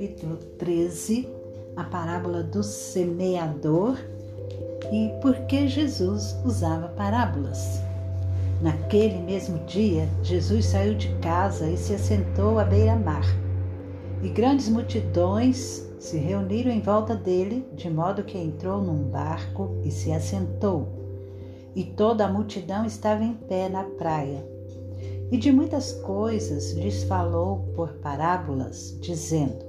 Capítulo 13, a parábola do semeador e por que Jesus usava parábolas. Naquele mesmo dia, Jesus saiu de casa e se assentou à beira-mar. E grandes multidões se reuniram em volta dele, de modo que entrou num barco e se assentou. E toda a multidão estava em pé na praia. E de muitas coisas lhes falou por parábolas, dizendo: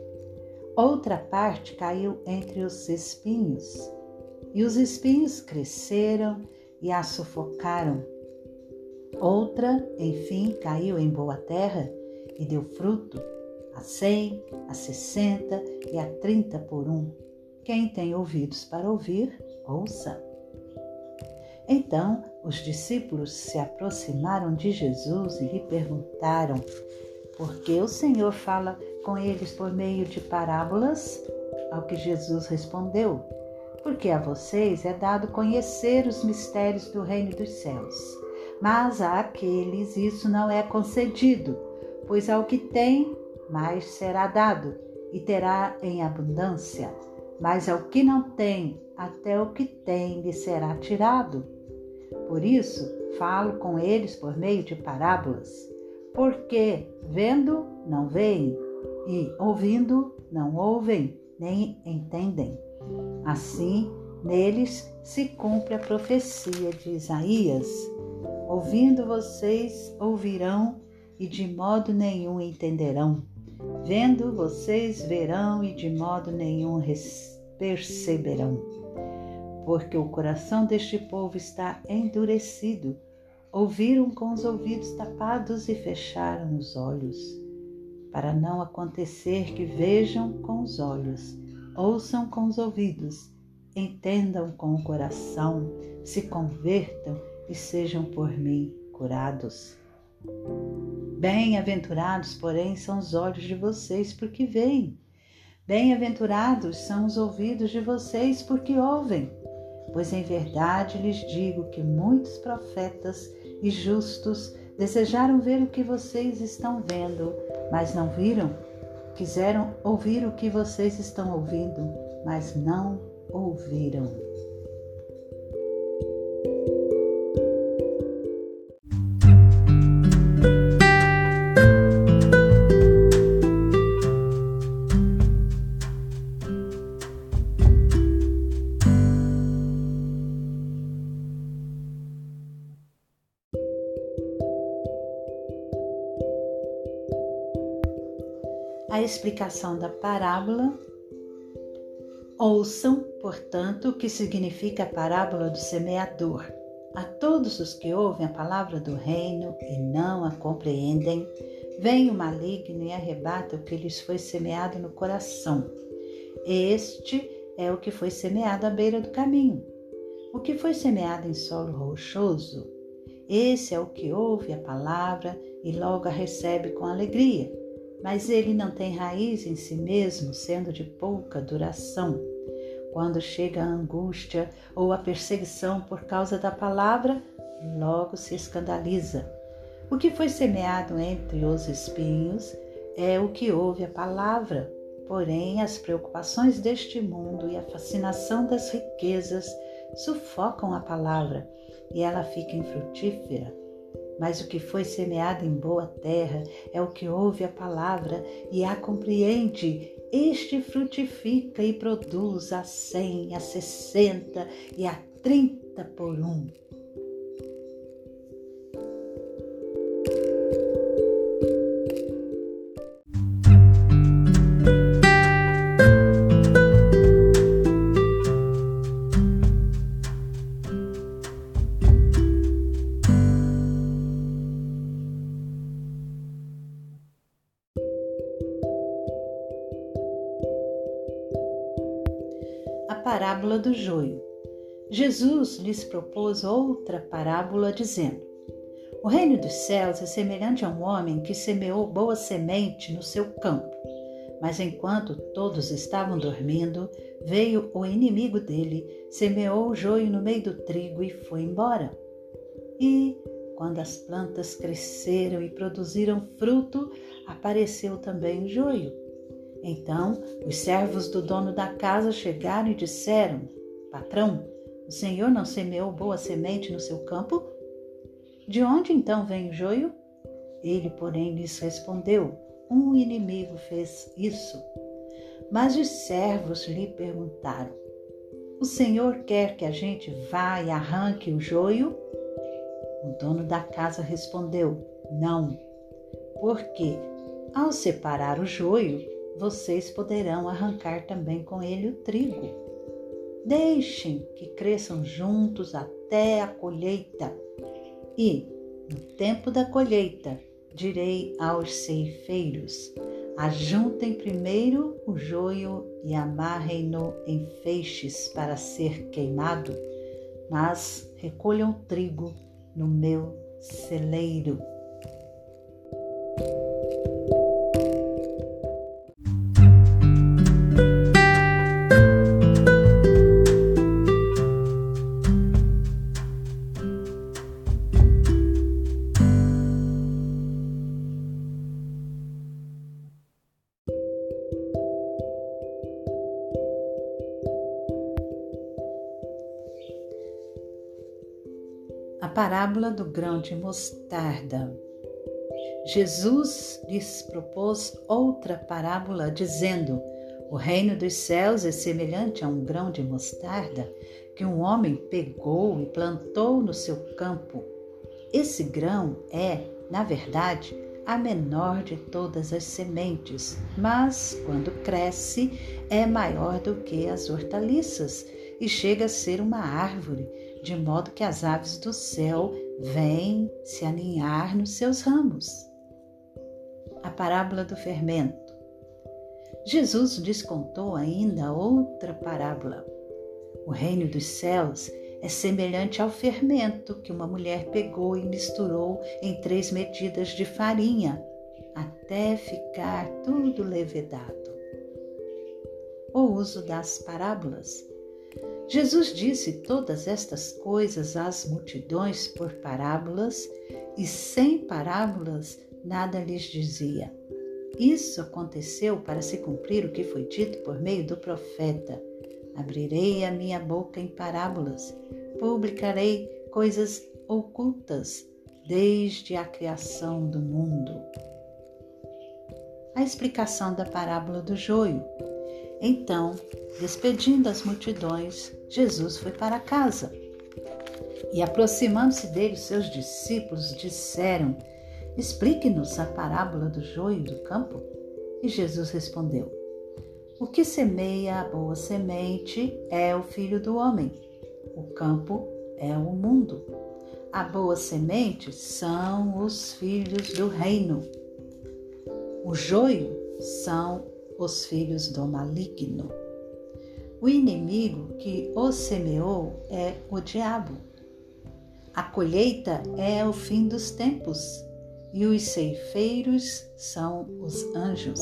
Outra parte caiu entre os espinhos, e os espinhos cresceram e a sufocaram. Outra, enfim, caiu em boa terra e deu fruto, a cem, a sessenta e a trinta por um. Quem tem ouvidos para ouvir, ouça. Então os discípulos se aproximaram de Jesus e lhe perguntaram: Por que o Senhor fala com eles por meio de parábolas? Ao que Jesus respondeu: Porque a vocês é dado conhecer os mistérios do reino dos céus. Mas a aqueles isso não é concedido, pois ao que tem, mais será dado, e terá em abundância. Mas ao que não tem, até o que tem lhe será tirado. Por isso, falo com eles por meio de parábolas, porque vendo, não veem, e ouvindo, não ouvem, nem entendem. Assim, neles se cumpre a profecia de Isaías: Ouvindo vocês ouvirão e de modo nenhum entenderão. Vendo vocês verão e de modo nenhum perceberão. Porque o coração deste povo está endurecido. Ouviram com os ouvidos tapados e fecharam os olhos para não acontecer que vejam com os olhos, ouçam com os ouvidos, entendam com o coração, se convertam e sejam por mim curados. Bem-aventurados, porém, são os olhos de vocês, porque veem. Bem-aventurados são os ouvidos de vocês, porque ouvem. Pois em verdade lhes digo que muitos profetas e justos desejaram ver o que vocês estão vendo, mas não viram? Quiseram ouvir o que vocês estão ouvindo, mas não ouviram. A explicação da parábola. Ouçam, portanto, o que significa a parábola do semeador. A todos os que ouvem a palavra do reino e não a compreendem, vem o maligno e arrebata o que lhes foi semeado no coração. Este é o que foi semeado à beira do caminho. O que foi semeado em solo rochoso, esse é o que ouve a palavra e logo a recebe com alegria mas ele não tem raiz em si mesmo, sendo de pouca duração. Quando chega a angústia ou a perseguição por causa da palavra, logo se escandaliza. O que foi semeado entre os espinhos é o que ouve a palavra, porém as preocupações deste mundo e a fascinação das riquezas sufocam a palavra e ela fica infrutífera mas o que foi semeado em boa terra é o que ouve a palavra e a compreende. Este frutifica e produz a cem, a sessenta e a trinta por um. Jesus lhes propôs outra parábola, dizendo: O reino dos céus é semelhante a um homem que semeou boa semente no seu campo. Mas enquanto todos estavam dormindo, veio o inimigo dele, semeou o joio no meio do trigo e foi embora. E, quando as plantas cresceram e produziram fruto, apareceu também o joio. Então os servos do dono da casa chegaram e disseram: Patrão, o senhor não semeou boa semente no seu campo? De onde então vem o joio? Ele, porém, lhes respondeu: Um inimigo fez isso. Mas os servos lhe perguntaram: O senhor quer que a gente vá e arranque o joio? O dono da casa respondeu: Não, porque ao separar o joio, vocês poderão arrancar também com ele o trigo. Deixem que cresçam juntos até a colheita. E, no tempo da colheita, direi aos ceifeiros: ajuntem primeiro o joio e amarrem-no em feixes para ser queimado, mas recolham trigo no meu celeiro. A parábola do grão de mostarda. Jesus lhes propôs outra parábola, dizendo: O reino dos céus é semelhante a um grão de mostarda que um homem pegou e plantou no seu campo. Esse grão é, na verdade, a menor de todas as sementes, mas quando cresce é maior do que as hortaliças e chega a ser uma árvore de modo que as aves do céu vêm se aninhar nos seus ramos. A parábola do fermento. Jesus lhes contou ainda outra parábola. O reino dos céus é semelhante ao fermento que uma mulher pegou e misturou em três medidas de farinha, até ficar tudo levedado. O uso das parábolas. Jesus disse todas estas coisas às multidões por parábolas, e sem parábolas nada lhes dizia. Isso aconteceu para se cumprir o que foi dito por meio do profeta: Abrirei a minha boca em parábolas, publicarei coisas ocultas desde a criação do mundo. A explicação da parábola do joio. Então, despedindo as multidões, Jesus foi para casa. E aproximando-se dele, seus discípulos disseram: Explique-nos a parábola do joio do campo. E Jesus respondeu: O que semeia a boa semente é o filho do homem. O campo é o mundo. A boa semente são os filhos do reino. O joio são os filhos do maligno. O inimigo que os semeou é o diabo. A colheita é o fim dos tempos e os ceifeiros são os anjos.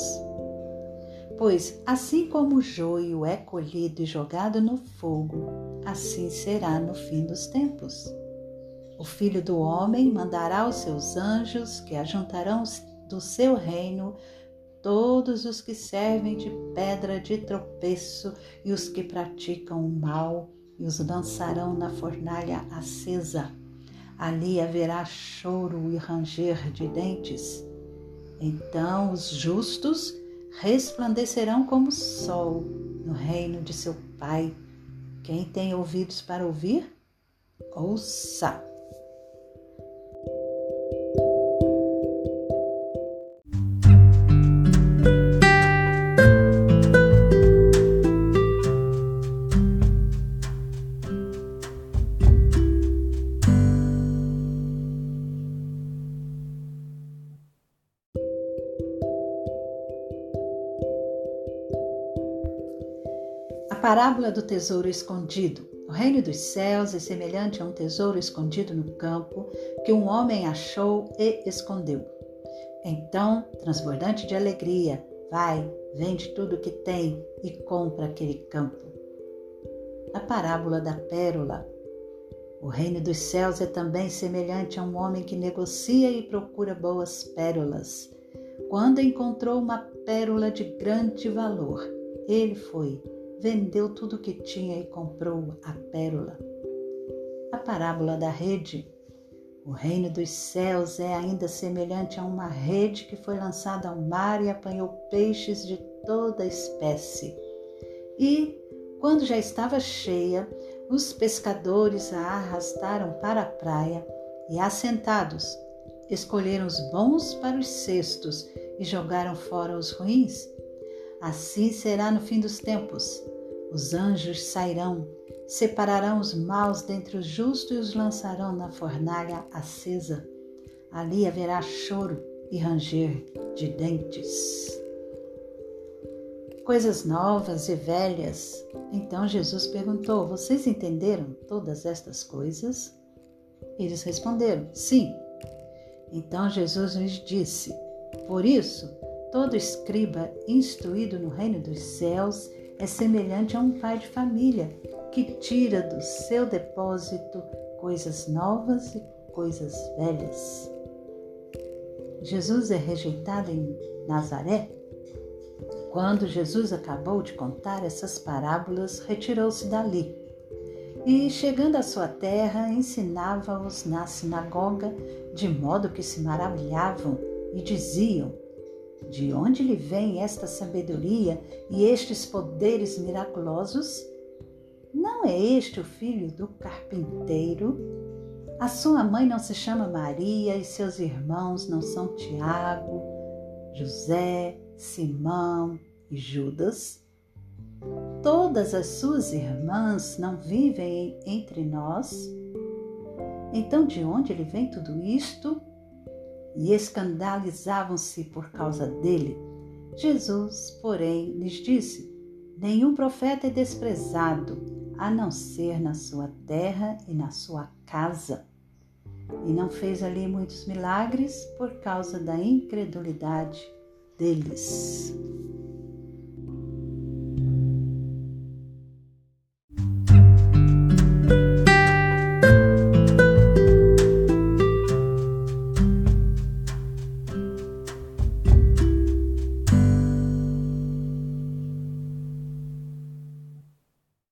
Pois assim como o joio é colhido e jogado no fogo, assim será no fim dos tempos. O filho do homem mandará os seus anjos que ajuntarão do seu reino todos os que servem de pedra de tropeço e os que praticam o mal, e os lançarão na fornalha acesa. Ali haverá choro e ranger de dentes. Então os justos resplandecerão como o sol no reino de seu Pai. Quem tem ouvidos para ouvir, ouça. Parábola do tesouro escondido. O reino dos céus é semelhante a um tesouro escondido no campo que um homem achou e escondeu. Então, transbordante de alegria, vai, vende tudo o que tem e compra aquele campo. A parábola da pérola. O reino dos céus é também semelhante a um homem que negocia e procura boas pérolas. Quando encontrou uma pérola de grande valor, ele foi, vendeu tudo o que tinha e comprou a pérola. A parábola da rede. O reino dos céus é ainda semelhante a uma rede que foi lançada ao mar e apanhou peixes de toda espécie. E, quando já estava cheia, os pescadores a arrastaram para a praia e, assentados, escolheram os bons para os cestos e jogaram fora os ruins. Assim será no fim dos tempos. Os anjos sairão, separarão os maus dentre os justos e os lançarão na fornalha acesa. Ali haverá choro e ranger de dentes. Coisas novas e velhas. Então Jesus perguntou: Vocês entenderam todas estas coisas? Eles responderam: Sim. Então Jesus lhes disse: Por isso, todo escriba instruído no reino dos céus é semelhante a um pai de família que tira do seu depósito coisas novas e coisas velhas. Jesus é rejeitado em Nazaré? Quando Jesus acabou de contar essas parábolas, retirou-se dali. E, chegando à sua terra, ensinava-os na sinagoga, de modo que se maravilhavam e diziam: de onde lhe vem esta sabedoria e estes poderes miraculosos? Não é este o filho do carpinteiro? A sua mãe não se chama Maria e seus irmãos não são Tiago, José, Simão e Judas? Todas as suas irmãs não vivem entre nós? Então, de onde lhe vem tudo isto? E escandalizavam-se por causa dele. Jesus, porém, lhes disse: Nenhum profeta é desprezado, a não ser na sua terra e na sua casa. E não fez ali muitos milagres por causa da incredulidade deles.